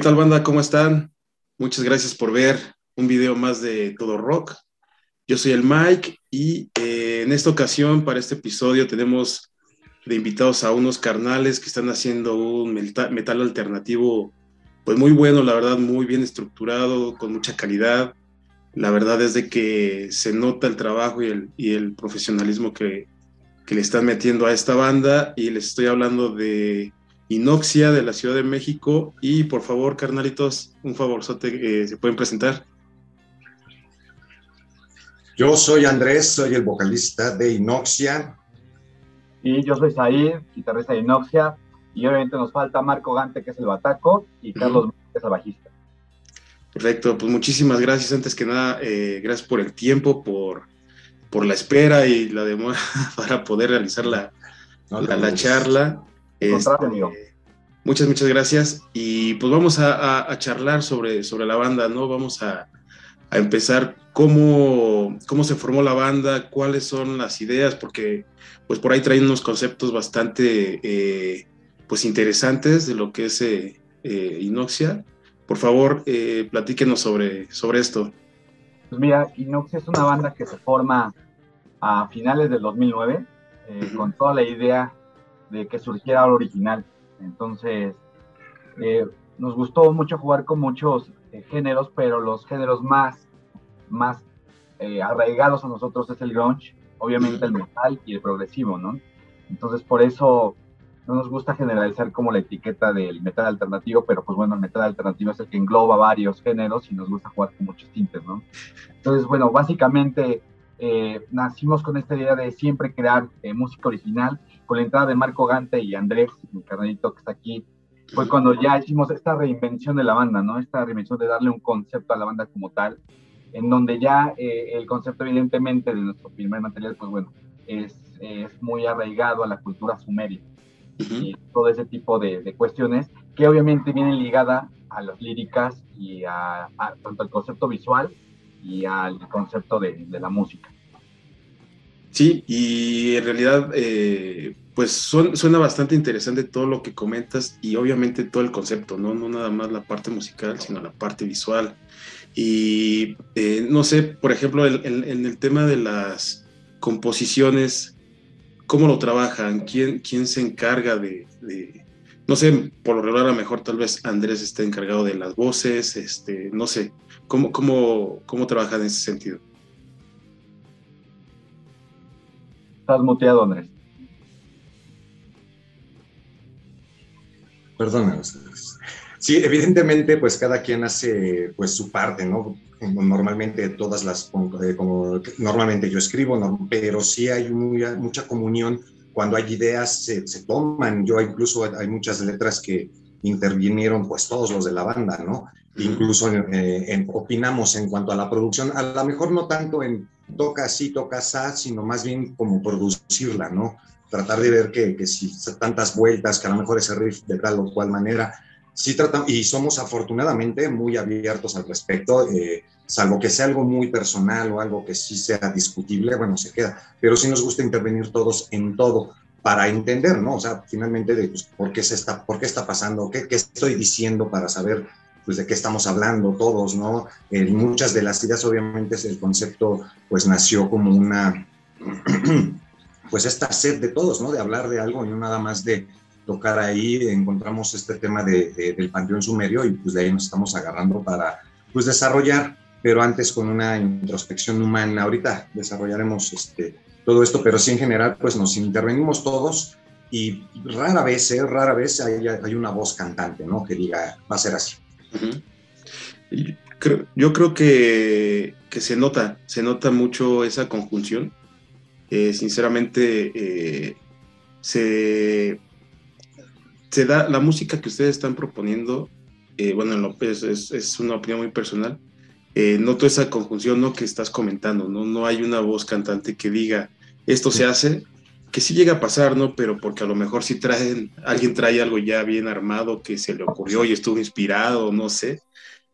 ¿Qué tal banda? ¿Cómo están? Muchas gracias por ver un video más de Todo Rock. Yo soy el Mike y eh, en esta ocasión para este episodio tenemos de invitados a unos carnales que están haciendo un metal, alternativo pues muy bueno, la verdad, muy bien estructurado, con mucha calidad. La verdad es de que se nota el trabajo y el, y el profesionalismo que, que le están metiendo a esta banda y les estoy hablando de Inoxia de la Ciudad de México. Y por favor, carnalitos, un favorzote, eh, ¿se pueden presentar? Yo soy Andrés, soy el vocalista de Inoxia. Y yo soy Said, guitarrista de Inoxia. Y obviamente nos falta Marco Gante, que es el bataco, y Carlos, que es el bajista. Perfecto, pues muchísimas gracias. Antes que nada, eh, gracias por el tiempo, por, por la espera y la demora para poder realizar la, la charla. Este, muchas, muchas gracias. Y pues vamos a, charlar sobre, sobre la banda, ¿no? Vamos a, empezar cómo, cómo se formó la banda, cuáles son las ideas, porque pues por ahí traen unos conceptos bastante eh, pues interesantes de lo que es eh, eh, Inoxia. Por favor, platíquenos sobre, sobre esto. Pues mira, Inoxia es una banda que se forma a finales del 2009 con toda la idea de que surgiera lo original. Entonces, eh, nos gustó mucho jugar con muchos eh, géneros, pero los géneros más, más eh, arraigados a nosotros es el grunge, obviamente el metal y el progresivo, ¿no? Entonces, por eso no nos gusta generalizar como la etiqueta del metal alternativo, pero pues bueno, el metal alternativo es el que engloba varios géneros y nos gusta jugar con muchos tintes, ¿no? Entonces, bueno, básicamente nacimos con esta idea de siempre crear música original con la entrada de Marco Gante y Andrés, mi carnalito que está aquí, fue cuando ya hicimos esta reinvención de la banda, ¿no? Esta reinvención de darle un concepto a la banda como tal, en donde ya eh, el concepto evidentemente de nuestro primer material, pues bueno, es, es muy arraigado a la cultura sumeria y todo ese tipo de, de, cuestiones que obviamente vienen ligadas a las líricas y a, tanto al concepto visual y al concepto de, de la música. Sí, y en realidad, eh, pues suena bastante interesante todo lo que comentas y obviamente todo el concepto, ¿no? No nada más la parte musical, sino la parte visual. Y eh, no sé, por ejemplo, en el, tema de las composiciones, ¿cómo lo trabajan? ¿Quién, quién se encarga de, no sé, por lo regular a lo mejor tal vez Andrés esté encargado de las voces, este, no sé, ¿cómo, cómo, cómo trabajan en ese sentido? Estás muteado, Andrés. Sí, evidentemente, pues cada quien hace pues su parte, ¿no? Normalmente todas las, eh, como normalmente yo escribo, pero sí hay mucha comunión cuando hay ideas, se, toman. Yo incluso hay muchas letras que intervinieron pues todos los de la banda, ¿no? Incluso eh, opinamos en cuanto a la producción, a lo mejor no tanto en toca así, toca así, sino más bien como producirla, ¿no? Tratar de ver que, que si tantas vueltas, que a lo mejor ese riff de tal o cual manera, sí tratamos, y somos afortunadamente muy abiertos al respecto, eh, salvo que sea algo muy personal o algo que sí sea discutible, bueno, se queda, pero sí nos gusta intervenir todos en todo para entender, ¿no? O sea, finalmente, de, pues, ¿por, qué se está, ¿por qué está pasando? ¿Qué, ¿Qué estoy diciendo para saber pues de qué estamos hablando todos, ¿no? En muchas de las ideas, obviamente, el concepto, pues nació como una, pues esta sed de todos, ¿no? De hablar de algo y no nada más de tocar ahí, encontramos este tema de, del panteón sumerio y pues de ahí nos estamos agarrando para, pues desarrollar, pero antes con una introspección humana, ahorita desarrollaremos este, todo esto, pero sí en general, pues nos intervenimos todos y rara vez, ¿eh? rara vez hay, hay una voz cantante, ¿no? Que diga, va a ser así yo creo que, se nota, se nota mucho esa conjunción. Eh, sinceramente, eh, se, se da la música que ustedes están proponiendo. Eh, bueno, es, es, una opinión muy personal. noto esa conjunción ¿no? que estás comentando, ¿no? no hay una voz cantante que diga esto se hace, que sí llega a pasar, ¿no? Pero porque a lo mejor si traen, alguien trae algo ya bien armado que se le ocurrió y estuvo inspirado, no sé,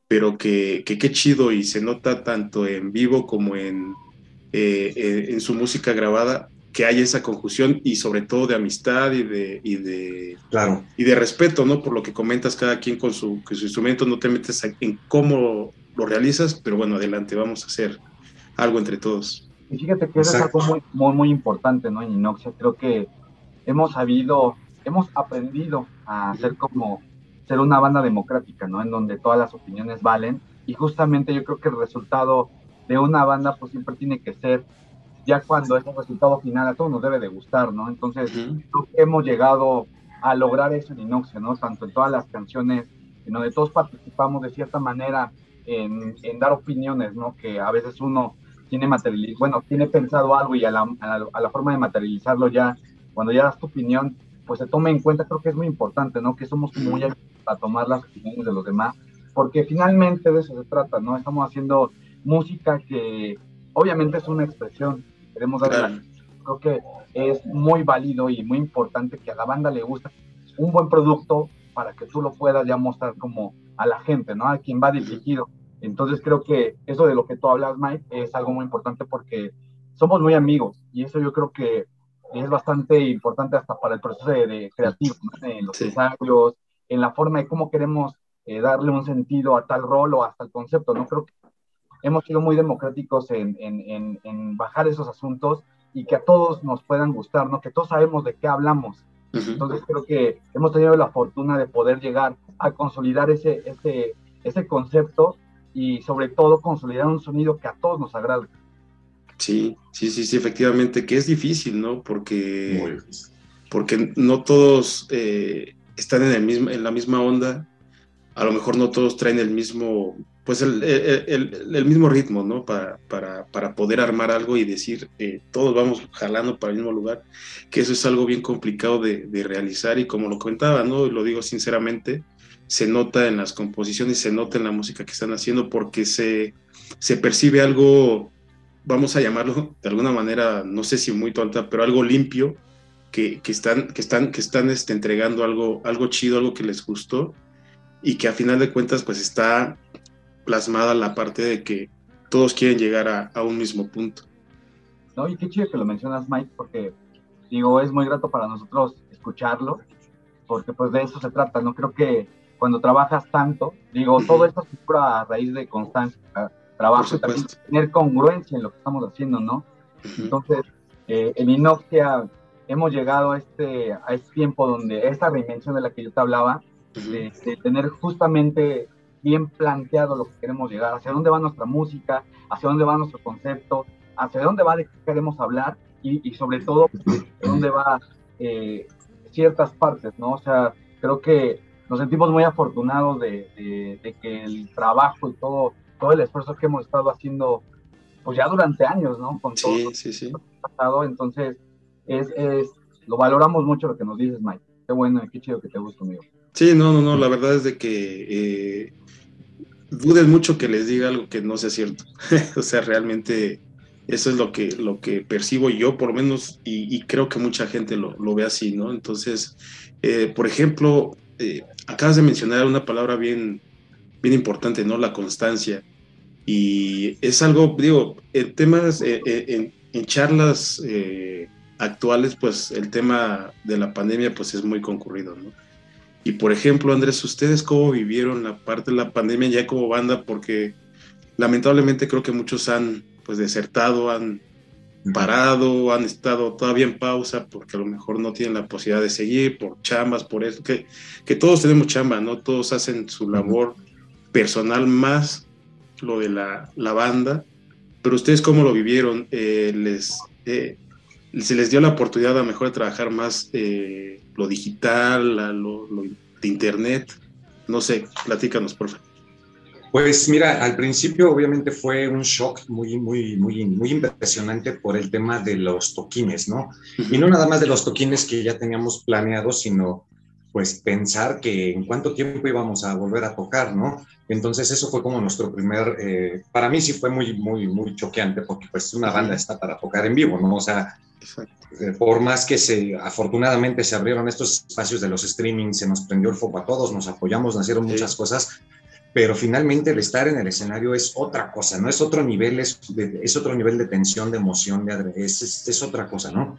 pero que qué chido y se nota tanto en vivo como en, eh, en su música grabada, que haya esa conjunción y sobre todo de amistad y de, y de, claro. y de respeto, ¿no? Por lo que comentas cada quien con su, con su instrumento, no te metes en cómo lo realizas, pero bueno, adelante, vamos a hacer algo entre todos. Y fíjate que eso es algo muy, muy, muy importante, ¿no? En Inoxia creo que hemos sabido, hemos aprendido a ser como, ser una banda democrática, ¿no? En donde todas las opiniones valen. Y justamente yo creo que el resultado de una banda pues siempre tiene que ser ya cuando es un resultado final a todos nos debe de gustar, ¿no? Entonces, hemos llegado a lograr eso en Inoxia, ¿no? Tanto en todas las canciones, en donde todos participamos de cierta manera en, en dar opiniones, ¿no? Que a veces uno tiene materializado, bueno, tiene pensado algo y a la, a, la, forma de materializarlo ya, cuando ya das tu opinión, pues se tome en cuenta, creo que es muy importante, ¿no? Que somos muy a tomar las opiniones de los demás, porque finalmente de eso se trata, ¿no? Estamos haciendo música que obviamente es una expresión, queremos dar creo que es muy válido y muy importante que a la banda le guste un buen producto para que tú lo puedas ya mostrar como a la gente, ¿no? A quien va dirigido. Entonces creo que eso de lo que tú hablas, Mike, es algo muy importante porque somos muy amigos y eso yo creo que es bastante importante hasta para el proceso de, creativo, en los ensayos, en la forma de cómo queremos eh, darle un sentido a tal rol o hasta el concepto, ¿no? Creo que hemos sido muy democráticos en, en, en, bajar esos asuntos y que a todos nos puedan gustar, ¿no? Que todos sabemos de qué hablamos. Entonces creo que hemos tenido la fortuna de poder llegar a consolidar ese, ese, ese concepto y sobre todo consolidar un sonido que a todos nos agrade. Sí, sí, sí, sí, efectivamente, que es difícil, ¿no? Porque, porque no todos eh, están en, el mismo, en la misma onda, a lo mejor no todos traen el mismo pues el, el, el, mismo ritmo, ¿no? Para, para, para, poder armar algo y decir, eh, todos vamos jalando para el mismo lugar, que eso es algo bien complicado de, de, realizar y como lo comentaba, ¿no? Lo digo sinceramente, se nota en las composiciones, se nota en la música que están haciendo porque se, se percibe algo, vamos a llamarlo de alguna manera, no sé si muy tonta, pero algo limpio, que, que están, que están, que están este, entregando algo, algo chido, algo que les gustó y que a final de cuentas pues está plasmada la parte de que todos quieren llegar a, a, un mismo punto. No, y qué chido que lo mencionas, Mike, porque digo, es muy grato para nosotros escucharlo, porque pues de eso se trata, ¿no? Creo que cuando trabajas tanto, digo, todo esto es pura a raíz de constancia, trabajo, también tener congruencia en lo que estamos haciendo, ¿no? Entonces, eh, en Inoxia hemos llegado a este, a este tiempo donde esta reinvención de la que yo te hablaba, de, de, tener justamente bien planteado lo que queremos llegar, hacia dónde va nuestra música, hacia dónde va nuestro concepto, hacia dónde va de qué queremos hablar y, y sobre todo, hacia dónde va eh, ciertas partes, ¿no? O sea, creo que nos sentimos muy afortunados de, de, de, que el trabajo y todo, todo el esfuerzo que hemos estado haciendo, pues ya durante años, ¿no? Con todo sí, sí, sí. pasado, entonces, es, es, lo valoramos mucho lo que nos dices, Mike. Qué bueno y qué chido que te guste conmigo. Sí, no, no, no, la verdad es de que eh, duden mucho que les diga algo que no sea cierto. o sea, realmente eso es lo que, lo que percibo yo, por lo menos, y, y creo que mucha gente lo, lo, ve así, ¿no? Entonces, eh, por ejemplo, eh, acabas de mencionar una palabra bien, bien importante, ¿no? La constancia. Y es algo, digo, en temas, eh, en, en, charlas actuales, pues el tema de la pandemia, pues es muy concurrido, ¿no? Y por ejemplo, Andrés, ¿ustedes cómo vivieron la parte de la pandemia ya como banda? Porque lamentablemente creo que muchos han pues desertado, han parado, han estado todavía en pausa porque a lo mejor no tienen la posibilidad de seguir por chambas, por eso, que, que todos tenemos chamba, ¿no? Todos hacen su labor personal más lo de la, la banda, pero ustedes cómo lo vivieron? Eh, les, eh, ¿Se les dio la oportunidad a lo mejor de trabajar más eh, lo digital, lo, lo, de internet? No sé, platícanos, por favor. Pues mira, al principio obviamente fue un shock muy, muy, muy, muy impresionante por el tema de los toquines, ¿no? Y no nada más de los toquines que ya teníamos planeados, sino pues pensar que en cuánto tiempo íbamos a volver a tocar, ¿no? Entonces eso fue como nuestro primer, eh, para mí sí fue muy, muy, muy choqueante porque pues una banda está para tocar en vivo, ¿no? O sea, eh, por más que se, afortunadamente se abrieron estos espacios de los streaming, se nos prendió el foco a todos, nos apoyamos, nacieron sí. muchas cosas, pero finalmente el estar en el escenario es otra cosa, ¿no? Es otro nivel, es, es otro nivel de tensión, de emoción, de, es, es, es otra cosa, ¿no?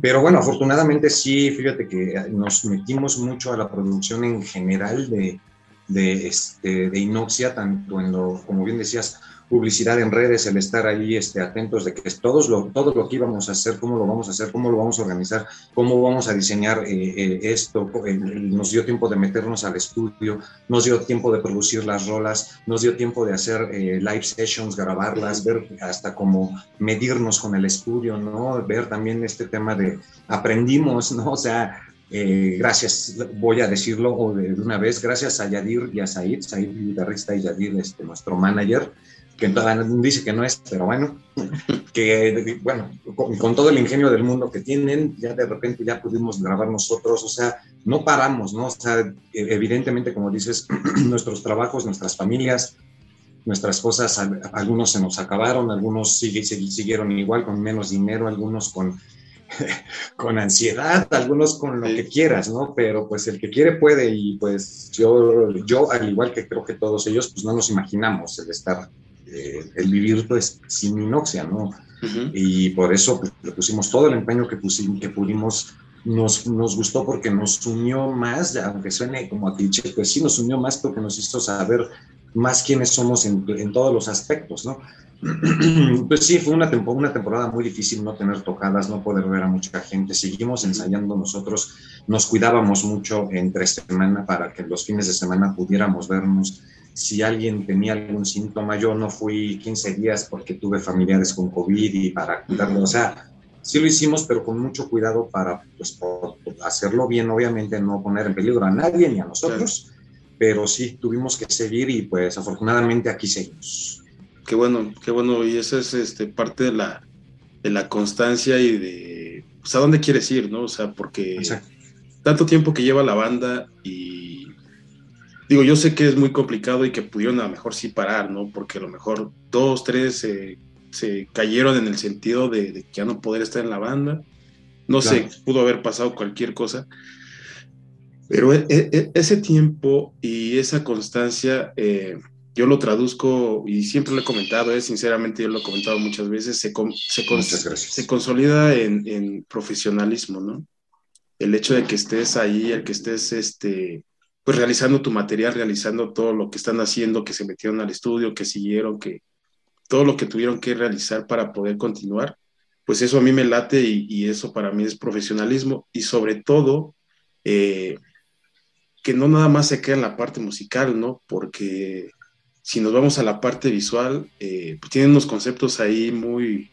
Pero bueno, afortunadamente sí, fíjate que nos metimos mucho a la producción en general de, de, este, de Inoxia, tanto en lo, como bien decías, publicidad en redes, el estar ahí este, atentos de que todos lo, todo lo que íbamos a hacer, cómo lo vamos a hacer, cómo lo vamos a organizar, cómo vamos a diseñar eh, eh, esto. nos dio tiempo de meternos al estudio, nos dio tiempo de producir las rolas, nos dio tiempo de hacer eh, live sessions, grabarlas, ver hasta cómo medirnos con el estudio, ¿no? Ver también este tema de aprendimos, ¿no? O sea, gracias, voy a decirlo de, una vez, gracias a Yadir y a Said, Said guitarrista y Yadir, este, nuestro manager, que todavía dice que no es, pero bueno, que bueno, con, todo el ingenio del mundo que tienen, ya de repente ya pudimos grabar nosotros, o sea, no paramos, ¿no? O sea, e, evidentemente, como dices, nuestros trabajos, nuestras familias, nuestras cosas, algunos se nos acabaron, algunos siguieron igual, con menos dinero, algunos con, con ansiedad, algunos con lo que quieras, ¿no? Pero pues el que quiere puede y pues yo, yo al igual que creo que todos ellos, pues no nos imaginamos el estar eh, el vivir pues, sin inoxia, ¿no? Y por eso pues, le pusimos todo el empeño que, pusimos, que pudimos. Nos, nos gustó porque nos unió más, aunque suene como a cliché, pues sí nos unió más porque nos hizo saber más quiénes somos en, en todos los aspectos, ¿no? Pues sí, fue una, temporada, una temporada muy difícil no tener tocadas, no poder ver a mucha gente. Seguimos ensayando nosotros, nos cuidábamos mucho entre semana para que los fines de semana pudiéramos vernos si alguien tenía algún síntoma, yo no fui 15 días porque tuve familiares con COVID y para cuidarlo, o sea, sí lo hicimos, pero con mucho cuidado para pues, hacerlo bien, obviamente no poner en peligro a nadie ni a nosotros, pero sí tuvimos que seguir y pues afortunadamente aquí seguimos. Qué bueno, qué bueno, y eso es este, parte de la, de la constancia y de, pues, a dónde quieres ir, ¿no? O sea, porque tanto tiempo que lleva la banda y digo, yo sé que es muy complicado y que pudieron a lo mejor sí parar, ¿no? Porque a lo mejor dos, tres se cayeron en el sentido de, ya no poder estar en la banda. No sé, pudo haber pasado cualquier cosa. Pero e, e, e, ese tiempo y esa constancia, eh, yo lo traduzco y siempre lo he comentado, eh, sinceramente yo lo he comentado muchas veces, se, se, se consolida en, en, profesionalismo, ¿no? El hecho de que estés ahí, el que estés este, pues realizando tu material, realizando todo lo que están haciendo, que se metieron al estudio, que siguieron, que todo lo que tuvieron que realizar para poder continuar, pues eso a mí me late y, eso para mí es profesionalismo y sobre todo eh, que no nada más se queda en la parte musical, ¿no? Porque si nos vamos a la parte visual, eh, pues tienen unos conceptos ahí muy,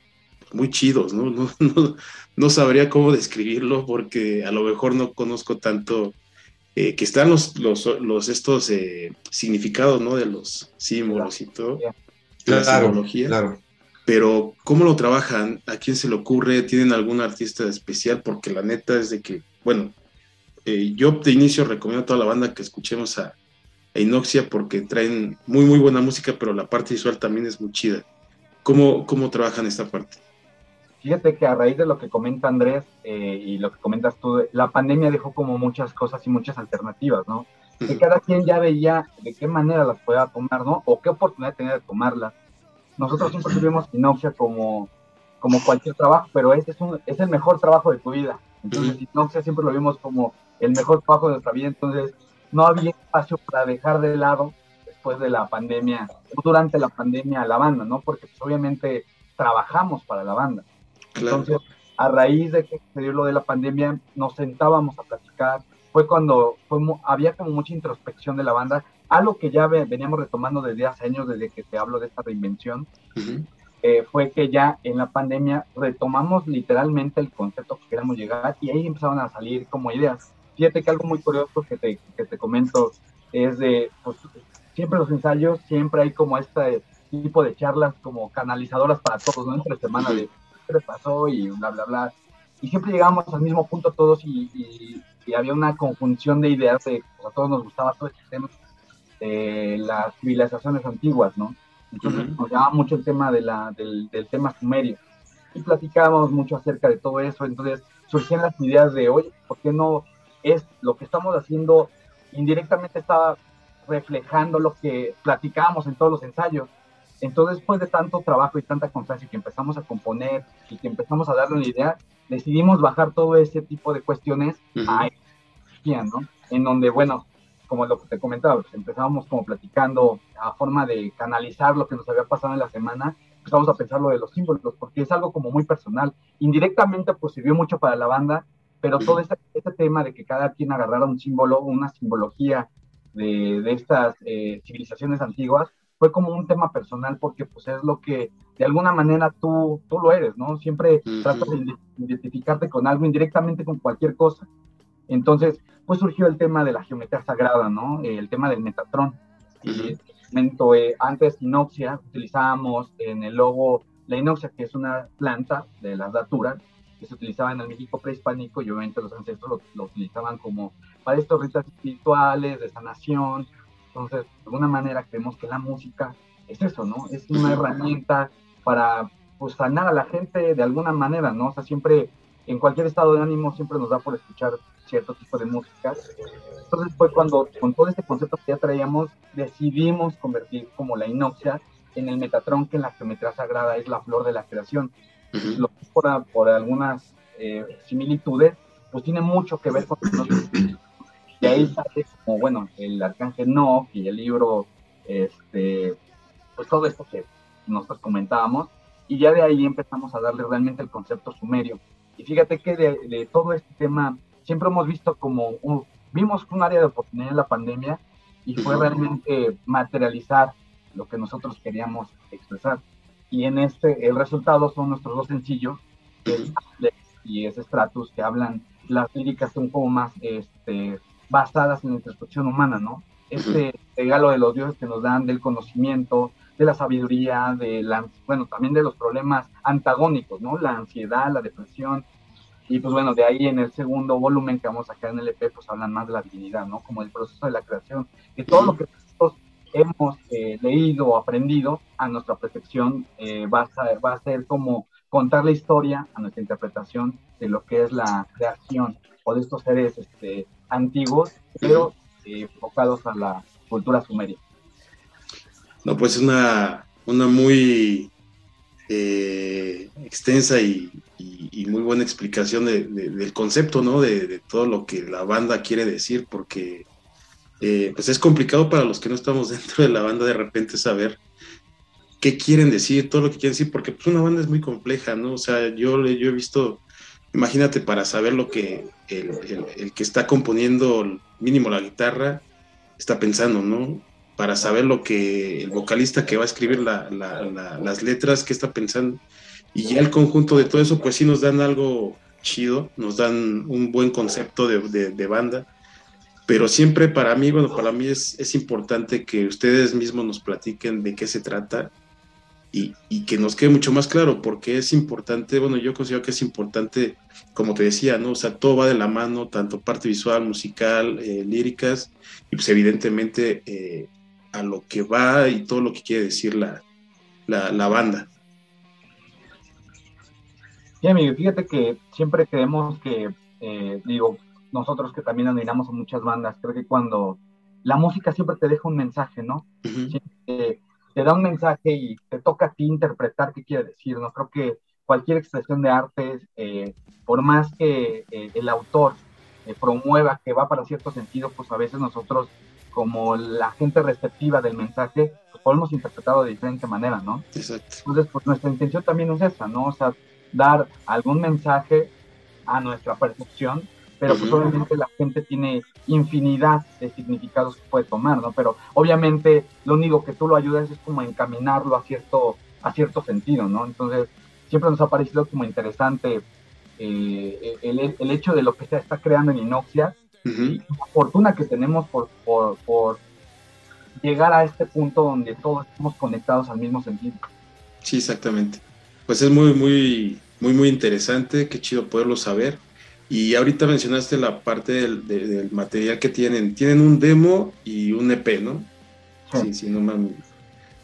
muy chidos, ¿no? No, no, no sabría cómo describirlo porque a lo mejor no conozco tanto eh, que están los, los, estos eh, significados, ¿no? De los símbolos y todo. la simbología. Claro. Pero, ¿cómo lo trabajan? ¿A quién se le ocurre? ¿Tienen algún artista especial? Porque la neta es de que, bueno, eh, yo de inicio recomiendo a toda la banda que escuchemos a, a, Inoxia porque traen muy, muy buena música, pero la parte visual también es muy chida. ¿Cómo, cómo trabajan esta parte? Fíjate que a raíz de lo que comenta Andrés eh, y lo que comentas tú, la pandemia dejó como muchas cosas y muchas alternativas, ¿no? Que cada quien ya veía de qué manera las podía tomar, ¿no? O qué oportunidad tenía de tomarlas. Nosotros siempre tuvimos Inoxia como, como cualquier trabajo, pero este es, un, es el mejor trabajo de tu vida. Entonces, Inoxia siempre lo vimos como el mejor trabajo de nuestra vida. Entonces, no había espacio para dejar de lado después de la pandemia, durante la pandemia la banda, ¿no? Porque pues, obviamente trabajamos para la banda. Entonces, a raíz de que se dio lo de la pandemia, nos sentábamos a platicar. Fue cuando había como mucha introspección de la banda, algo que ya veníamos retomando desde hace años, desde que te hablo de esta reinvención. Eh, fue que ya en la pandemia retomamos literalmente el concepto que queríamos llegar y ahí empezaban a salir como ideas. Fíjate que algo muy curioso que te, que te comento es de, pues, siempre los ensayos, siempre hay como este tipo de charlas como canalizadoras para todos, ¿no? Entre semana de le pasó y bla, bla, bla. Y siempre llegábamos al mismo punto todos y, había una conjunción de ideas de, a todos nos gustaba todo este tema de las civilizaciones antiguas, ¿no? Entonces nos llamaba mucho el tema de la, del, tema sumerio. Y platicábamos mucho acerca de todo eso, entonces surgían las ideas de, oye, ¿por qué no es lo que estamos haciendo indirectamente estaba reflejando lo que platicábamos en todos los ensayos. Entonces, después de tanto trabajo y tanta constancia que empezamos a componer y que empezamos a darle una idea, decidimos bajar todo ese tipo de cuestiones a ¿no? En donde, bueno, como lo que te comentaba, pues, empezábamos como platicando a forma de canalizar lo que nos había pasado en la semana, empezamos a pensar lo de los símbolos, porque es algo como muy personal. Indirectamente, pues sirvió mucho para la banda, pero todo este, este tema de que cada quien agarrara un símbolo, una simbología de, de estas eh, civilizaciones antiguas, fue como un tema personal porque pues es lo que de alguna manera tú, tú lo eres, ¿no? Siempre tratas de identificarte con algo indirectamente con cualquier cosa. Entonces, pues surgió el tema de la geometría sagrada, ¿no? El tema del Metatron. Y eh, antes inoxia, utilizábamos en el logo la inoxia, que es una planta de las daturas, que se utilizaba en el México prehispánico y obviamente los ancestros lo, utilizaban como para estos ritos espirituales, de sanación. Entonces, de alguna manera creemos que la música es eso, ¿no? Es una herramienta para pues, sanar a la gente de alguna manera, ¿no? O sea, siempre, en cualquier estado de ánimo, siempre nos da por escuchar cierto tipo de música. Entonces fue cuando, con todo este concepto que ya traíamos, decidimos convertir como la inoxia en el Metatron, que en la geometría sagrada es la flor de la creación. Lo por, por algunas eh, similitudes, pues tiene mucho que ver con. Y ahí sale como, bueno, el arcángel No, y el libro, este, pues todo esto que nosotros comentábamos, y ya de ahí empezamos a darle realmente el concepto sumerio. Y fíjate que de, de todo este tema, siempre hemos visto como, vimos un área de oportunidad en la pandemia y fue realmente materializar lo que nosotros queríamos expresar. Y en este, el resultado son nuestros dos sencillos, el y ese Stratus, que hablan las líricas un poco más este, basadas en la introspección humana, ¿no? Este regalo de los dioses que nos dan del conocimiento, de la sabiduría, de la, bueno, también de los problemas antagónicos, ¿no? La ansiedad, la depresión. Y pues bueno, de ahí en el segundo volumen que vamos a sacar en el EP, pues hablan más de la divinidad, ¿no? Como el proceso de la creación, que todo lo que nosotros hemos eh, leído o aprendido a nuestra percepción eh, va, a, va a ser como contar la historia a nuestra interpretación de lo que es la creación o de estos seres este, antiguos, pero eh, enfocados a la cultura sumeria. No, pues una, una muy eh, extensa y, muy buena explicación del concepto, ¿no? De, todo lo que la banda quiere decir, porque eh, pues es complicado para los que no estamos dentro de la banda de repente saber qué quieren decir, todo lo que quieren decir, porque pues una banda es muy compleja, ¿no? O sea, yo, yo he visto, imagínate para saber lo que el, el que está componiendo mínimo la guitarra está pensando, ¿no? Para saber lo que el vocalista que va a escribir las letras, qué está pensando. Y ya el conjunto de todo eso, pues sí nos dan algo chido, nos dan un buen concepto de, de banda pero siempre para mí, bueno, para mí es, es, importante que ustedes mismos nos platiquen de qué se trata y, que nos quede mucho más claro, porque es importante, bueno, yo considero que es importante, como te decía, ¿no? O sea, todo va de la mano, tanto parte visual, musical, eh, líricas, y pues evidentemente eh, a lo que va y todo lo que quiere decir la, la, banda. Sí, amigo, fíjate que siempre creemos que, eh, digo, nosotros que también admiramos a muchas bandas, creo que cuando la música siempre te deja un mensaje, ¿no? Te da un mensaje y te toca a ti interpretar qué quiere decir, ¿no? Creo que cualquier expresión de arte, eh, por más que eh, el autor eh, promueva que va para cierto sentido, pues a veces nosotros, como la gente receptiva del mensaje, pues podemos interpretarlo de diferente manera, ¿no? Exacto. Entonces, pues nuestra intención también es esa, ¿no? O sea, dar algún mensaje a nuestra percepción pero pues obviamente la gente tiene infinidad de significados que puede tomar, ¿no? Pero obviamente lo único que tú lo ayudas es como encaminarlo a cierto, a cierto sentido, ¿no? Entonces siempre nos ha parecido como interesante eh, el, el, hecho de lo que se está creando en Inoxia y la fortuna que tenemos por, por, por llegar a este punto donde todos estamos conectados al mismo sentido. Sí, exactamente. Pues es muy, muy, muy, muy interesante, qué chido poderlo saber. Y ahorita mencionaste la parte del, material que tienen. Tienen un demo y un EP, ¿no? Sí, sí, no mames.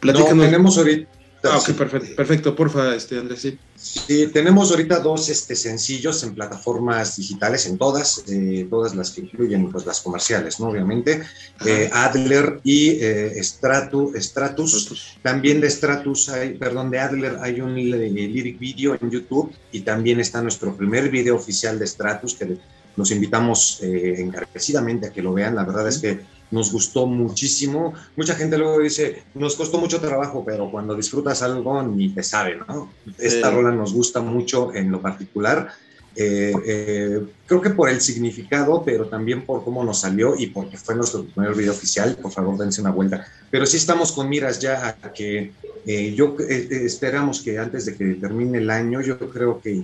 No, tenemos ahorita, Ah, ok, perfecto, perfecto, porfa, este, Andrés, sí. Sí, tenemos ahorita dos este, sencillos en plataformas digitales, en todas, eh, todas las que incluyen pues, las comerciales, ¿no? Obviamente. Eh, Adler y eh, Stratus. También de Stratus hay, perdón, de Adler hay un lyric video en YouTube y también está nuestro primer video oficial de Stratus que los invitamos encarecidamente a que lo vean. La verdad es que nos gustó muchísimo. Mucha gente luego dice, nos costó mucho trabajo, pero cuando disfrutas algo ni te sabe, ¿no? Esta rola nos gusta mucho en lo particular. Eh, eh, creo que por el significado, pero también por cómo nos salió y porque fue nuestro primer video oficial, por favor dense una vuelta. Pero sí estamos con miras ya a que eh, yo esperamos que antes de que termine el año, yo creo que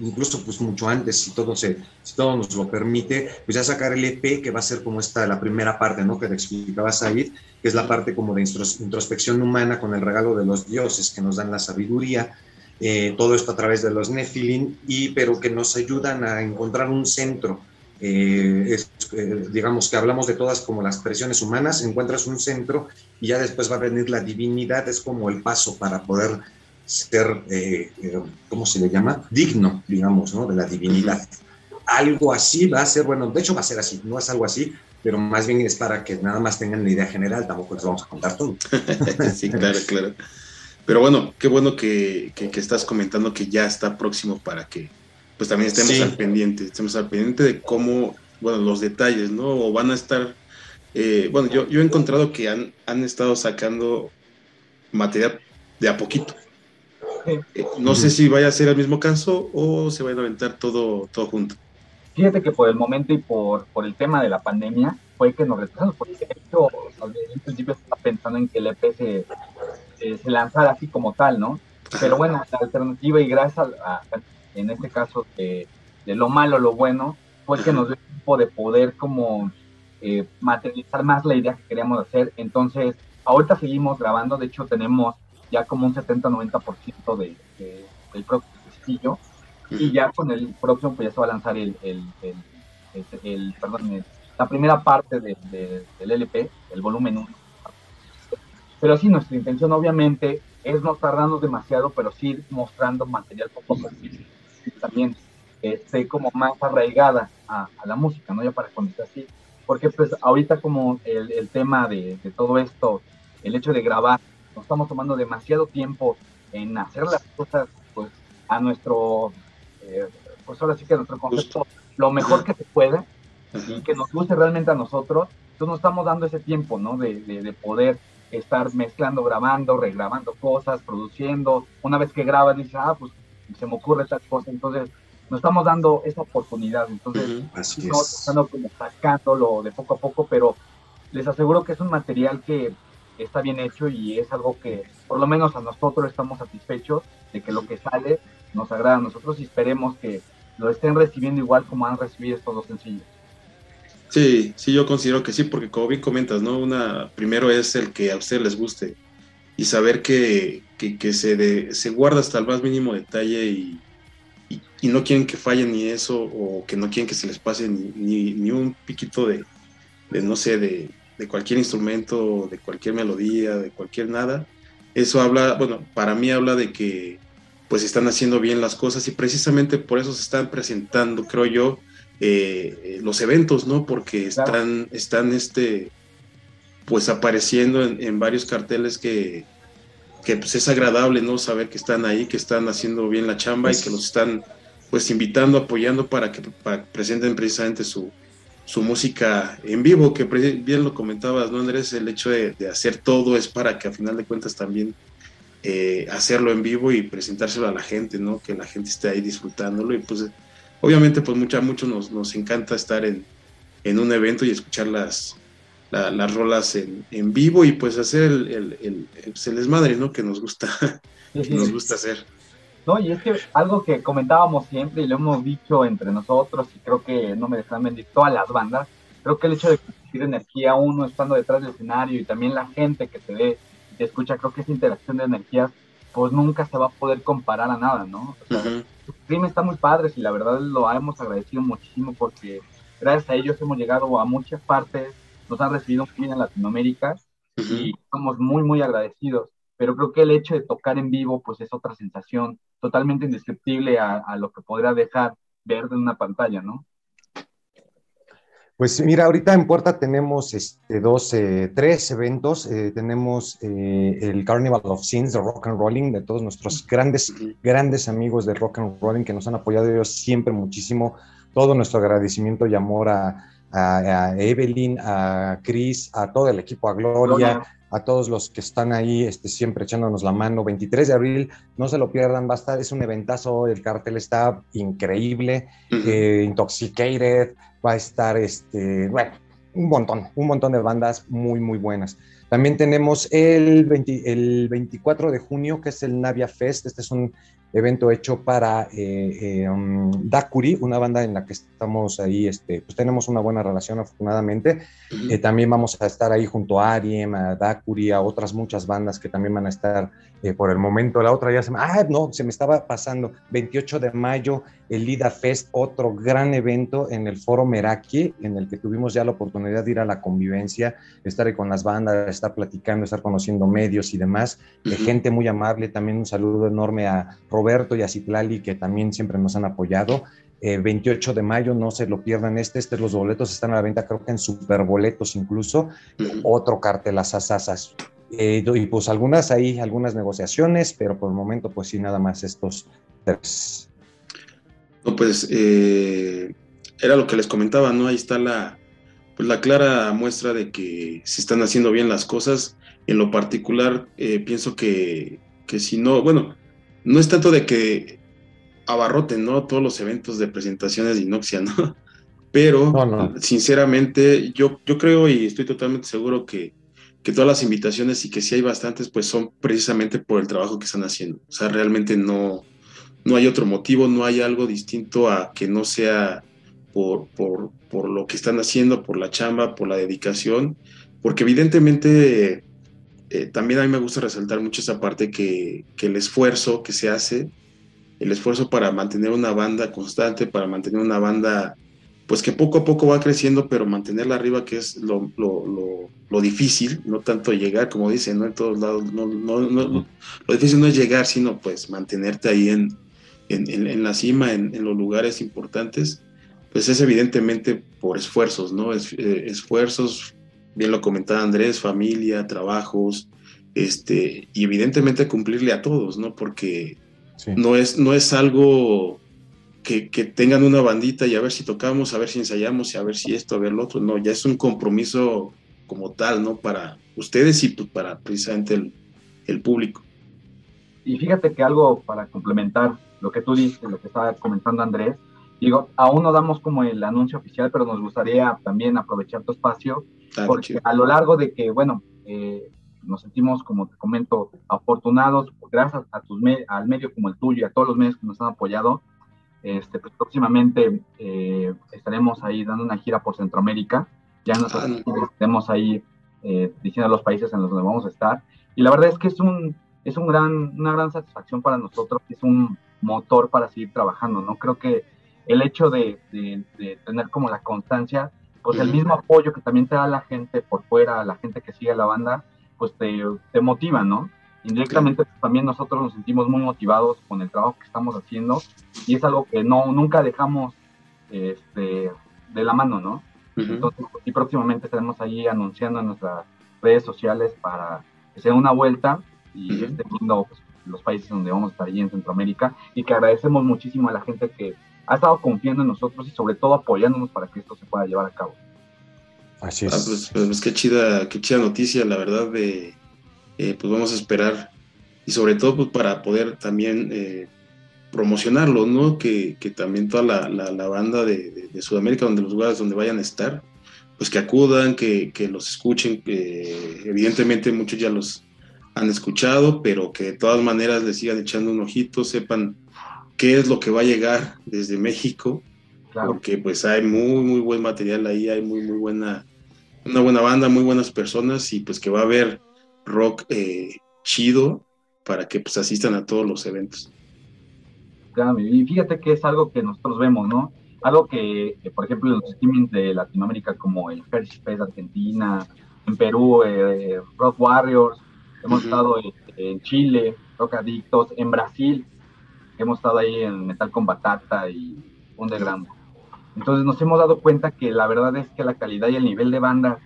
incluso pues mucho antes, si todo, se, si todo nos lo permite, pues ya sacar el EP, que va a ser como esta, la primera parte, ¿no? Que te explicaba Said, que es la parte como de introspección humana con el regalo de los dioses que nos dan la sabiduría, eh, todo esto a través de los Nephilim, y, pero que nos ayudan a encontrar un centro. Eh, eh, digamos que hablamos de todas como las expresiones humanas, encuentras un centro y ya después va a venir la divinidad, es como el paso para poder ser, eh, eh, ¿cómo se le llama? Digno, digamos, ¿no? De la divinidad. Algo así va a ser, bueno, de hecho va a ser así, no es algo así, pero más bien es para que nada más tengan la idea general, tampoco les vamos a contar todo. sí, claro, claro. Pero bueno, qué bueno que, que, estás comentando que ya está próximo para que pues también estemos al pendiente, estemos al pendiente de cómo, bueno, los detalles, ¿no? O van a estar, eh, bueno, yo, yo he encontrado que han, han estado sacando material de a poquito. No sé si vaya a ser el mismo caso o se va a aventar todo, todo junto. Fíjate que por el momento y por, por el tema de la pandemia fue que nos retrasamos, porque de hecho en principio estaba pensando en que el EP se, se lanzara así como tal, ¿no? Pero bueno, la alternativa y gracias a, en este caso de, de, lo malo, lo bueno, fue que nos dio tiempo de poder como eh, materializar más la idea que queríamos hacer. Entonces, ahorita seguimos grabando, de hecho tenemos ya como un 70-90% de, de, del próximo sencillo. Y ya con el próximo, pues ya se va a lanzar el, el, el, perdón, la primera parte de, del LP, el volumen 1. Pero sí, nuestra intención obviamente es no tardarnos demasiado, pero sí mostrando material poco a poco. También esté como más arraigada a, a, la música, ¿no? Ya para cuando esté así. Porque pues ahorita como el, el tema de, de todo esto, el hecho de grabar estamos tomando demasiado tiempo en hacer las cosas pues a nuestro, eh, pues ahora sí que a nuestro concepto, lo mejor que se puede y que nos guste realmente a nosotros, entonces nos estamos dando ese tiempo, ¿no? De, de, poder estar mezclando, grabando, regrabando cosas, produciendo. Una vez que grabas, dices, ah, pues se me ocurre esta cosa. Entonces, nos estamos dando esa oportunidad. Entonces, estamos como sacándolo de poco a poco, pero les aseguro que es un material que está bien hecho y es algo que por lo menos a nosotros estamos satisfechos de que lo que sale nos agrada a nosotros y esperemos que lo estén recibiendo igual como han recibido estos dos sencillos. Sí, sí, yo considero que sí, porque como bien comentas, ¿no? Una, primero es el que a ustedes les guste y saber que, que, se, se guarda hasta el más mínimo detalle y, y, no quieren que falle ni eso o que no quieren que se les pase ni, ni, un piquito de, de, no sé, de, de cualquier instrumento, de cualquier melodía, de cualquier nada, eso habla, bueno, para mí habla de que pues están haciendo bien las cosas y precisamente por eso se están presentando, creo yo, eh, los eventos, ¿no? Porque están, están este, pues apareciendo en, varios carteles que, que pues es agradable, ¿no? Saber que están ahí, que están haciendo bien la chamba y que los están pues invitando, apoyando para que presenten precisamente su, su música en vivo, que bien lo comentabas, ¿no, Andrés? El hecho de, hacer todo es para que a final de cuentas también eh, hacerlo en vivo y presentárselo a la gente, ¿no? Que la gente esté ahí disfrutándolo y pues obviamente pues mucha, mucho nos, nos encanta estar en, en, un evento y escuchar las, las rolas en, en, vivo y pues hacer el, el, el, el, desmadre, ¿no? Que nos gusta, que nos gusta hacer. No, y es que algo que comentábamos siempre y lo hemos dicho entre nosotros, y creo que no me dejan mentir todas las bandas, creo que el hecho de compartir energía uno estando detrás del escenario y también la gente que te ve y te escucha, creo que esa interacción de energías, pues nunca se va a poder comparar a nada, ¿no? O sea, uh está muy padre y la verdad lo hemos agradecido muchísimo porque gracias a ellos hemos llegado a muchas partes, nos han recibido muy bien en Latinoamérica y estamos muy, muy agradecidos. pero creo que el hecho de tocar en vivo, pues es otra sensación totalmente indescriptible a, a lo que podría dejar ver en una pantalla, ¿no? Pues mira, ahorita en Puerta tenemos este, dos, eh, tres eventos. Eh, tenemos eh, el Carnival of Sins de Rock and Rolling, de todos nuestros grandes, grandes amigos de Rock and Rolling que nos han apoyado ellos siempre muchísimo. Todo nuestro agradecimiento y amor a, a, Evelyn, a Chris, a todo el equipo, a Gloria, a todos los que están ahí este, siempre echándonos la mano. 23 de abril, no se lo pierdan, va a estar, es un eventazo, el cartel está increíble, eh, Intoxicated, va a estar, este, bueno, un montón, un montón de bandas muy, muy buenas. También tenemos el, el 24 de junio, que es el Navia Fest. Este es un evento hecho para eh, eh um, Dakuri, una banda en la que estamos ahí, este, pues tenemos una buena relación afortunadamente. Eh, también vamos a estar ahí junto a Ariem, a Dakuri, a otras muchas bandas que también van a estar eh, por el momento. La otra ya se me, ah, no, se me estaba pasando, 28 de mayo, el Lida Fest, otro gran evento en el Foro Meraki, en el que tuvimos ya la oportunidad de ir a la convivencia, estar ahí con las bandas, estar platicando, estar conociendo medios y demás, de gente muy amable, también un saludo enorme a Roberto y a Citlali, que también siempre nos han apoyado. 28 eh, de mayo, no se lo pierdan este, este, los boletos están a la venta, creo que en superboletos incluso, otro cartel, las asasas. Eh, y pues algunas ahí, algunas negociaciones, pero por el momento pues sí, nada más estos tres. No, pues eh, era lo que les comentaba, ¿no? Ahí está la, pues, la clara muestra de que se están haciendo bien las cosas. En lo particular, pienso que, que si no, bueno, no es tanto de que abarroten, ¿no? Todos los eventos de presentaciones de Inoxia, ¿no? Pero, sinceramente, yo, yo creo y estoy totalmente seguro que, que todas las invitaciones y que sí hay bastantes, pues son precisamente por el trabajo que están haciendo. O sea, realmente no, no hay otro motivo, no hay algo distinto a que no sea por, por, por lo que están haciendo, por la chamba, por la dedicación, porque evidentemente eh, también a mí me gusta resaltar mucho esa parte que, que, el esfuerzo que se hace, el esfuerzo para mantener una banda constante, para mantener una banda, pues que poco a poco va creciendo, pero mantenerla arriba, que es lo, lo, lo, difícil, no tanto llegar, como dicen, ¿no? En todos lados, no, no, no, lo difícil no es llegar, sino pues mantenerte ahí en, en, en, la cima, en, los lugares importantes, pues es evidentemente por esfuerzos, ¿no? Es, eh, esfuerzos, bien lo comentaba Andrés, familia, trabajos, este, y evidentemente cumplirle a todos, ¿no? Porque no, es, no es algo que, tengan una bandita y a ver si tocamos, a ver si ensayamos, y a ver si esto, a ver lo otro, no, ya es un compromiso como tal, ¿no? Para ustedes y pues, para precisamente el, el público. Y fíjate que algo para complementar lo que tú dices, lo que estaba comentando Andrés, digo, aún no damos como el anuncio oficial, pero nos gustaría también aprovechar tu espacio porque a lo largo de que, bueno, eh, nos sentimos, como te comento, afortunados, gracias a tus al medio como el tuyo y a todos los medios que nos han apoyado. Este, pues próximamente eh, estaremos ahí dando una gira por Centroamérica. Ya nosotros estaremos ahí eh, diciendo los países en los que vamos a estar. Y la verdad es que es, un, es un gran, una gran satisfacción para nosotros, es un motor para seguir trabajando, ¿no? Creo que el hecho de, de tener como la constancia pues el mismo apoyo que también te da la gente por fuera, la gente que sigue la banda, pues te, te motiva, ¿no? Indirectamente pues, también nosotros nos sentimos muy motivados con el trabajo que estamos haciendo y es algo que no nunca dejamos este, de la mano, ¿no? Entonces, y próximamente estaremos ahí anunciando en nuestras redes sociales para que sea una vuelta y uh viendo pues, los países donde vamos a estar allí en Centroamérica y que agradecemos muchísimo a la gente que ha estado confiando en nosotros y sobre todo apoyándonos para que esto se pueda llevar a cabo. Así es. Ah, pues, pues, pues, qué chida, qué chida noticia, la verdad, de eh, pues vamos a esperar y sobre todo pues para poder también eh, promocionarlo, ¿no? Que, que, también toda la, la, banda de, de, Sudamérica, donde los lugares donde vayan a estar, pues que acudan, que, que los escuchen, que evidentemente muchos ya los han escuchado, pero que de todas maneras les sigan echando un ojito, sepan qué es lo que va a llegar desde México, porque pues hay muy, muy buen material ahí, hay muy, muy buena, una buena banda, muy buenas personas y pues que va a haber rock eh, chido para que pues asistan a todos los eventos. Claro, y fíjate que es algo que nosotros vemos, ¿no? Algo que, por ejemplo, en los streamings de Latinoamérica como el Hershey Fest Argentina, en Perú, eh, Rock Warriors, hemos estado en, Chile, Rock Adictos, en Brasil, hemos estado ahí en Metal con Batata y Underground. Entonces nos hemos dado cuenta que la verdad es que la calidad y el nivel de bandas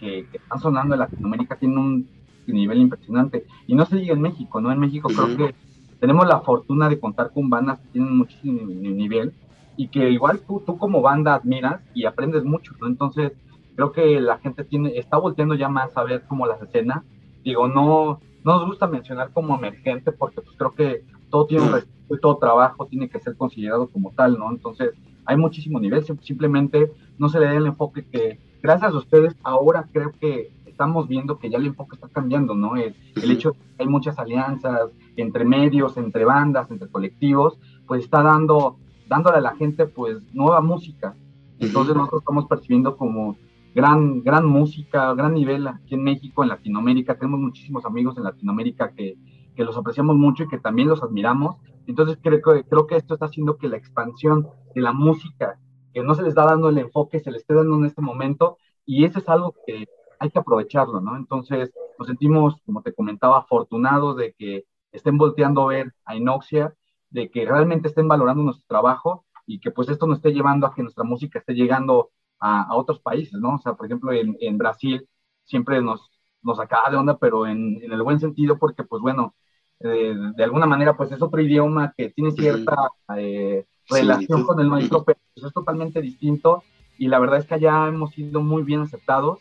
que, están sonando en Latinoamérica tienen un nivel impresionante. Y no se diga en México, ¿no? En México creo que tenemos la fortuna de contar con bandas que tienen muchísimo nivel y que igual tú, tú como banda admiras y aprendes mucho, ¿no? Entonces, creo que la gente tiene, está volteando ya más a ver como las escenas. Digo, no, no nos gusta mencionar como emergente porque pues creo que todo tiene un respeto y todo trabajo tiene que ser considerado como tal, ¿no? Entonces, hay muchísimo nivel, simplemente no se le da el enfoque que, gracias a ustedes, ahora creo que estamos viendo que ya el enfoque está cambiando, ¿no? El, el hecho de que hay muchas alianzas entre medios, entre bandas, entre colectivos, pues está dando dándole a la gente pues nueva música. Entonces nosotros estamos percibiendo como gran, gran música, gran nivel aquí en México, en Latinoamérica. Tenemos muchísimos amigos en Latinoamérica que, que los apreciamos mucho y que también los admiramos. Entonces creo que, creo que esto está haciendo que la expansión de la música, que no se les está dando el enfoque, se les esté dando en este momento. Y eso es algo que hay que aprovecharlo, ¿no? Entonces nos sentimos, como te comentaba, afortunados de que estén volteando a ver a Inoxia de que realmente estén valorando nuestro trabajo y que pues esto nos esté llevando a que nuestra música esté llegando a, otros países, ¿no? O sea, por ejemplo, en, en Brasil siempre nos, nos acaba de onda, pero en, en el buen sentido, porque pues bueno, eh, de alguna manera pues es otro idioma que tiene cierta eh, relación con el nuestro, pero pues, es totalmente distinto y la verdad es que allá hemos sido muy bien aceptados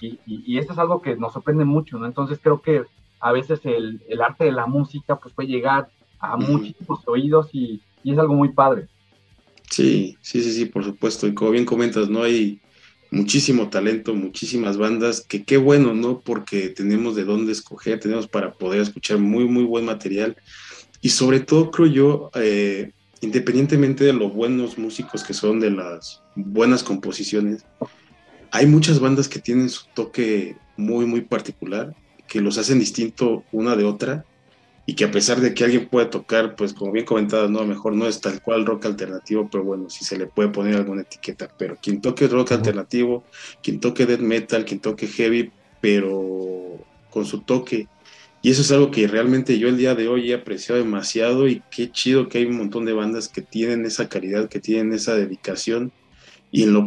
y, y, esto es algo que nos sorprende mucho, ¿no? Entonces creo que a veces el, el arte de la música pues puede llegar a muchísimos oídos y, es algo muy padre. Sí, sí, sí, sí, por supuesto. Y como bien comentas, ¿no? Hay muchísimo talento, muchísimas bandas, que qué bueno, ¿no? Porque tenemos de dónde escoger, tenemos para poder escuchar muy, muy buen material. Y sobre todo, creo yo, eh, independientemente de los buenos músicos que son, de las buenas composiciones, hay muchas bandas que tienen su toque muy, muy particular, que los hacen distinto una de otra y que a pesar de que alguien pueda tocar, pues como bien comentado, no, mejor no es tal cual rock alternativo, pero bueno, si se le puede poner alguna etiqueta, pero quien toque rock alternativo, quien toque death metal, quien toque heavy, pero con su toque. Y eso es algo que realmente yo el día de hoy he apreciado demasiado y qué chido que hay un montón de bandas que tienen esa calidad, que tienen esa dedicación. Y en lo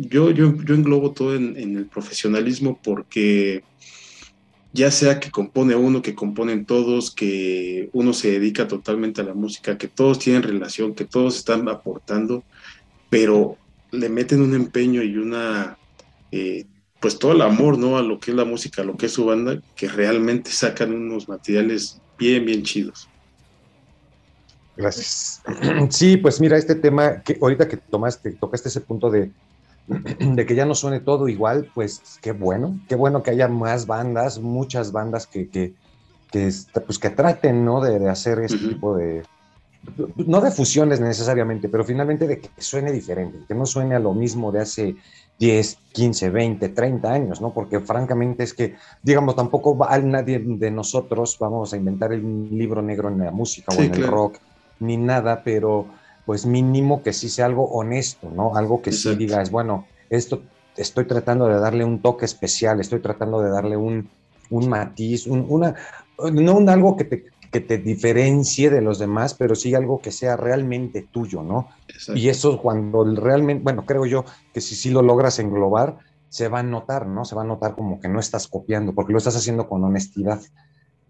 yo, yo, yo englobo todo en, en el profesionalismo porque ya sea que compone uno, que componen todos, que uno se dedica totalmente a la música, que todos tienen relación, que todos están aportando, pero le meten un empeño y una, eh, pues todo el amor, ¿no? A lo que es la música, a lo que es su banda, que realmente sacan unos materiales bien, bien chidos. Gracias. Sí, pues mira, este tema, que ahorita que tomaste, tocaste ese punto de de que ya no suene todo igual, pues qué bueno, qué bueno que haya más bandas, muchas bandas que, que, que, pues, que traten, ¿no? De, hacer este tipo de, no de fusiones necesariamente, pero finalmente de que suene diferente, que no suene a lo mismo de hace 10, 15, 20, 30 años, ¿no? Porque francamente es que, digamos, tampoco va, nadie de nosotros vamos a inventar el libro negro en la música o en el rock, ni nada, pero pues mínimo que sí sea algo honesto, ¿no? Algo que sí digas, bueno, esto estoy tratando de darle un toque especial, estoy tratando de darle un, un matiz, un, una, no un algo que te, que te diferencie de los demás, pero sí algo que sea realmente tuyo, ¿no? Y eso cuando realmente, bueno, creo yo que si sí lo logras englobar, se va a notar, ¿no? Se va a notar como que no estás copiando, porque lo estás haciendo con honestidad.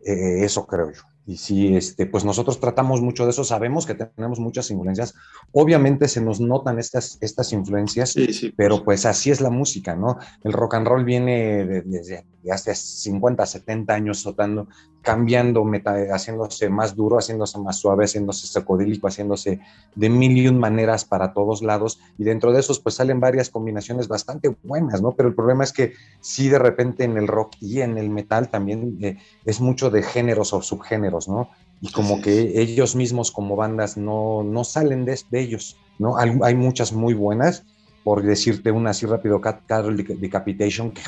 Eh, eso creo yo. Y si este, pues nosotros tratamos mucho de eso, sabemos que tenemos muchas influencias. Obviamente se nos notan estas, estas influencias, pero pues así es la música, ¿no? El rock and roll viene desde hace 50, 70 años sotando, cambiando, haciéndose más duro, haciéndose más suave, haciéndose sacodílico, haciéndose de mil y un maneras para todos lados. Y dentro de esos pues salen varias combinaciones bastante buenas, ¿no? Pero el problema es que sí de repente en el rock y en el metal también eh, es mucho de géneros o subgéneros ¿no? Y como que ellos mismos como bandas no, no salen de, ellos, ¿no? Hay, muchas muy buenas, por decirte una así rápido, Carol Decapitation, que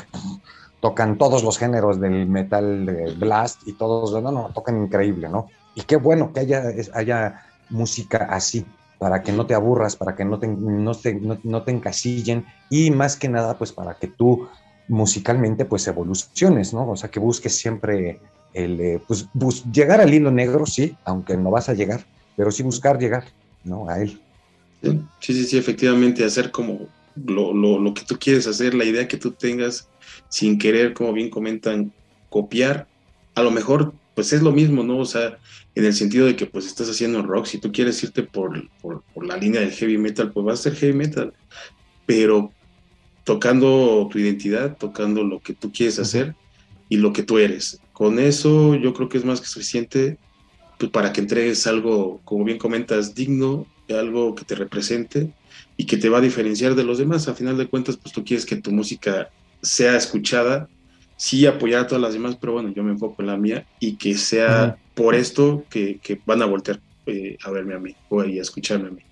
tocan todos los géneros del metal de blast y todos, no, no, tocan increíble, ¿no? Y qué bueno que haya, haya música así, para que no te aburras, para que no te, no, te, no te encasillen y más que nada, pues para que tú musicalmente pues evoluciones, ¿no? O sea, que busques siempre el, eh, pues llegar al hilo negro, sí, aunque no vas a llegar, pero sí buscar llegar, ¿no? A él. Sí, sí, sí, efectivamente, hacer como lo, lo, lo que tú quieres hacer, la idea que tú tengas, sin querer, como bien comentan, copiar, a lo mejor pues es lo mismo, ¿no? O sea, en el sentido de que pues estás haciendo rock, si tú quieres irte por, por, la línea del heavy metal, pues vas a ser heavy metal, pero tocando tu identidad, tocando lo que tú quieres hacer y lo que tú eres. Con eso yo creo que es más que suficiente pues, para que entregues algo, como bien comentas, digno, algo que te represente y que te va a diferenciar de los demás. A final de cuentas, pues tú quieres que tu música sea escuchada sí apoyar a todas las demás, pero bueno, yo me enfoco en la mía y que sea por esto que, van a voltear eh, a verme a mí o a escucharme a mí.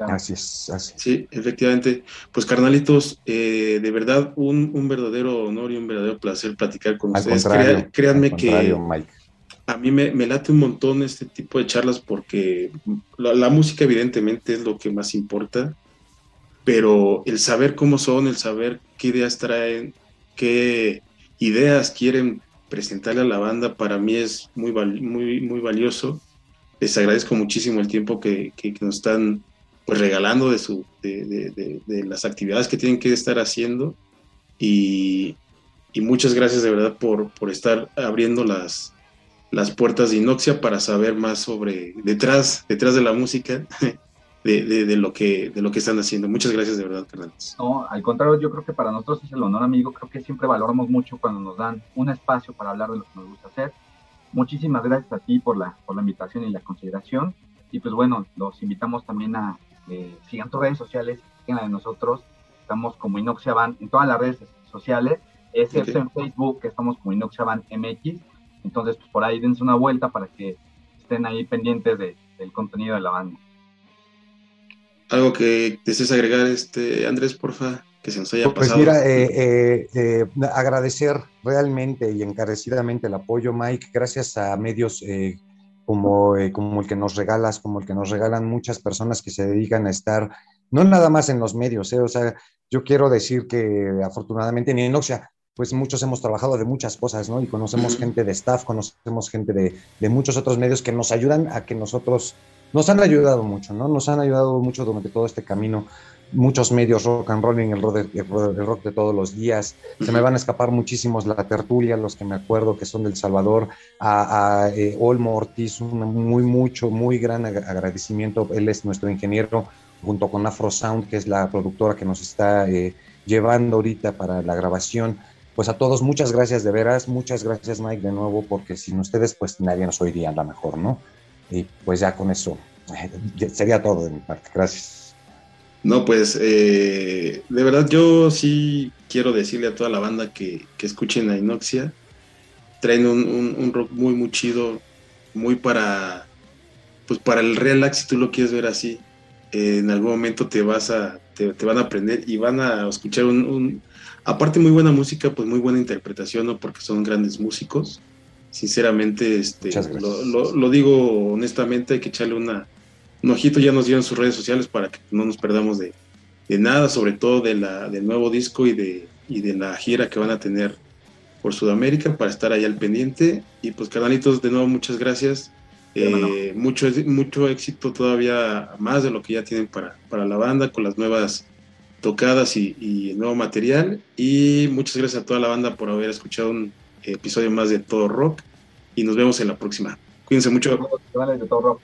Así es, así. Sí, efectivamente. Pues carnalitos, eh, de verdad, un, verdadero honor y un verdadero placer platicar con ustedes. créanme que a mí me, late un montón este tipo de charlas porque la, música evidentemente es lo que más importa, pero el saber cómo son, el saber qué ideas traen, qué ideas quieren presentarle a la banda, para mí es muy, muy, muy valioso. Les agradezco muchísimo el tiempo que, nos están pues, regalando de, su, de, las actividades que tienen que estar haciendo. Y, muchas gracias de verdad por, por estar abriendo las, las puertas de Inoxia para saber más sobre detrás, detrás de la música de, lo que, de lo que están haciendo. Muchas gracias de verdad, Carlos. No, al contrario, yo creo que para nosotros es el honor, amigo. Creo que siempre valoramos mucho cuando nos dan un espacio para hablar de lo que nos gusta hacer. Muchísimas gracias a ti por la, por la invitación y la consideración. Y pues bueno, los invitamos también a que sigan tus redes sociales, sigan la de nosotros. Estamos como Inoxia en todas las redes sociales, excepto en Facebook, que estamos como Inoxia MX. Entonces, pues por ahí dense una vuelta para que estén ahí pendientes del contenido de la banda. Algo que desees agregar, este, Andrés, porfa, que se nos haya pues pasado. Pues mira, eh, eh, eh, agradecer realmente y encarecidamente el apoyo, Mike, gracias a medios como, como el que nos regalas, como el que nos regalan muchas personas que se dedican a estar, no nada más en los medios, o sea, yo quiero decir que afortunadamente en Inoxia, pues muchos hemos trabajado de muchas cosas, ¿no? Y conocemos gente de staff, conocemos gente de, de, muchos otros medios que nos ayudan a que nosotros nos han ayudado mucho, ¿no? Nos han ayudado mucho durante todo este camino. Muchos medios rock and rolling, el rock el rock de todos los días. Se me van a escapar muchísimos la tertulia, los que me acuerdo que son del Salvador, a, eh, Olmo Ortiz, un muy, mucho, muy gran agradecimiento. Él es nuestro ingeniero, junto con Afro Sound, que es la productora que nos está eh, llevando ahorita para la grabación. Pues a todos, muchas gracias de veras, muchas gracias Mike de nuevo, porque sin ustedes pues nadie nos oiría a lo mejor, ¿no? Y pues ya con eso eh, sería todo de mi parte. Gracias. No, pues eh, de verdad yo sí quiero decirle a toda la banda que, escuchen a Inoxia. Traen un, rock muy, muy chido, muy para, pues para el relax, si tú lo quieres ver así. en algún momento te vas a, te, van a aprender y van a escuchar un, aparte muy buena música, pues muy buena interpretación, ¿no? Porque son grandes músicos sinceramente, este, lo, digo honestamente, hay que echarle una, un ojito, ya nos dieron sus redes sociales para que no nos perdamos de, nada, sobre todo de la, del nuevo disco y de, y de la gira que van a tener por Sudamérica para estar ahí al pendiente. Y pues canalitos, de nuevo muchas gracias. Eh, mucho, mucho éxito todavía más de lo que ya tienen para, para la banda con las nuevas tocadas y, y el nuevo material. Y muchas gracias a toda la banda por haber escuchado un, episodio más de Todo Rock y nos vemos en la próxima. Cuídense mucho. De Todo Rock.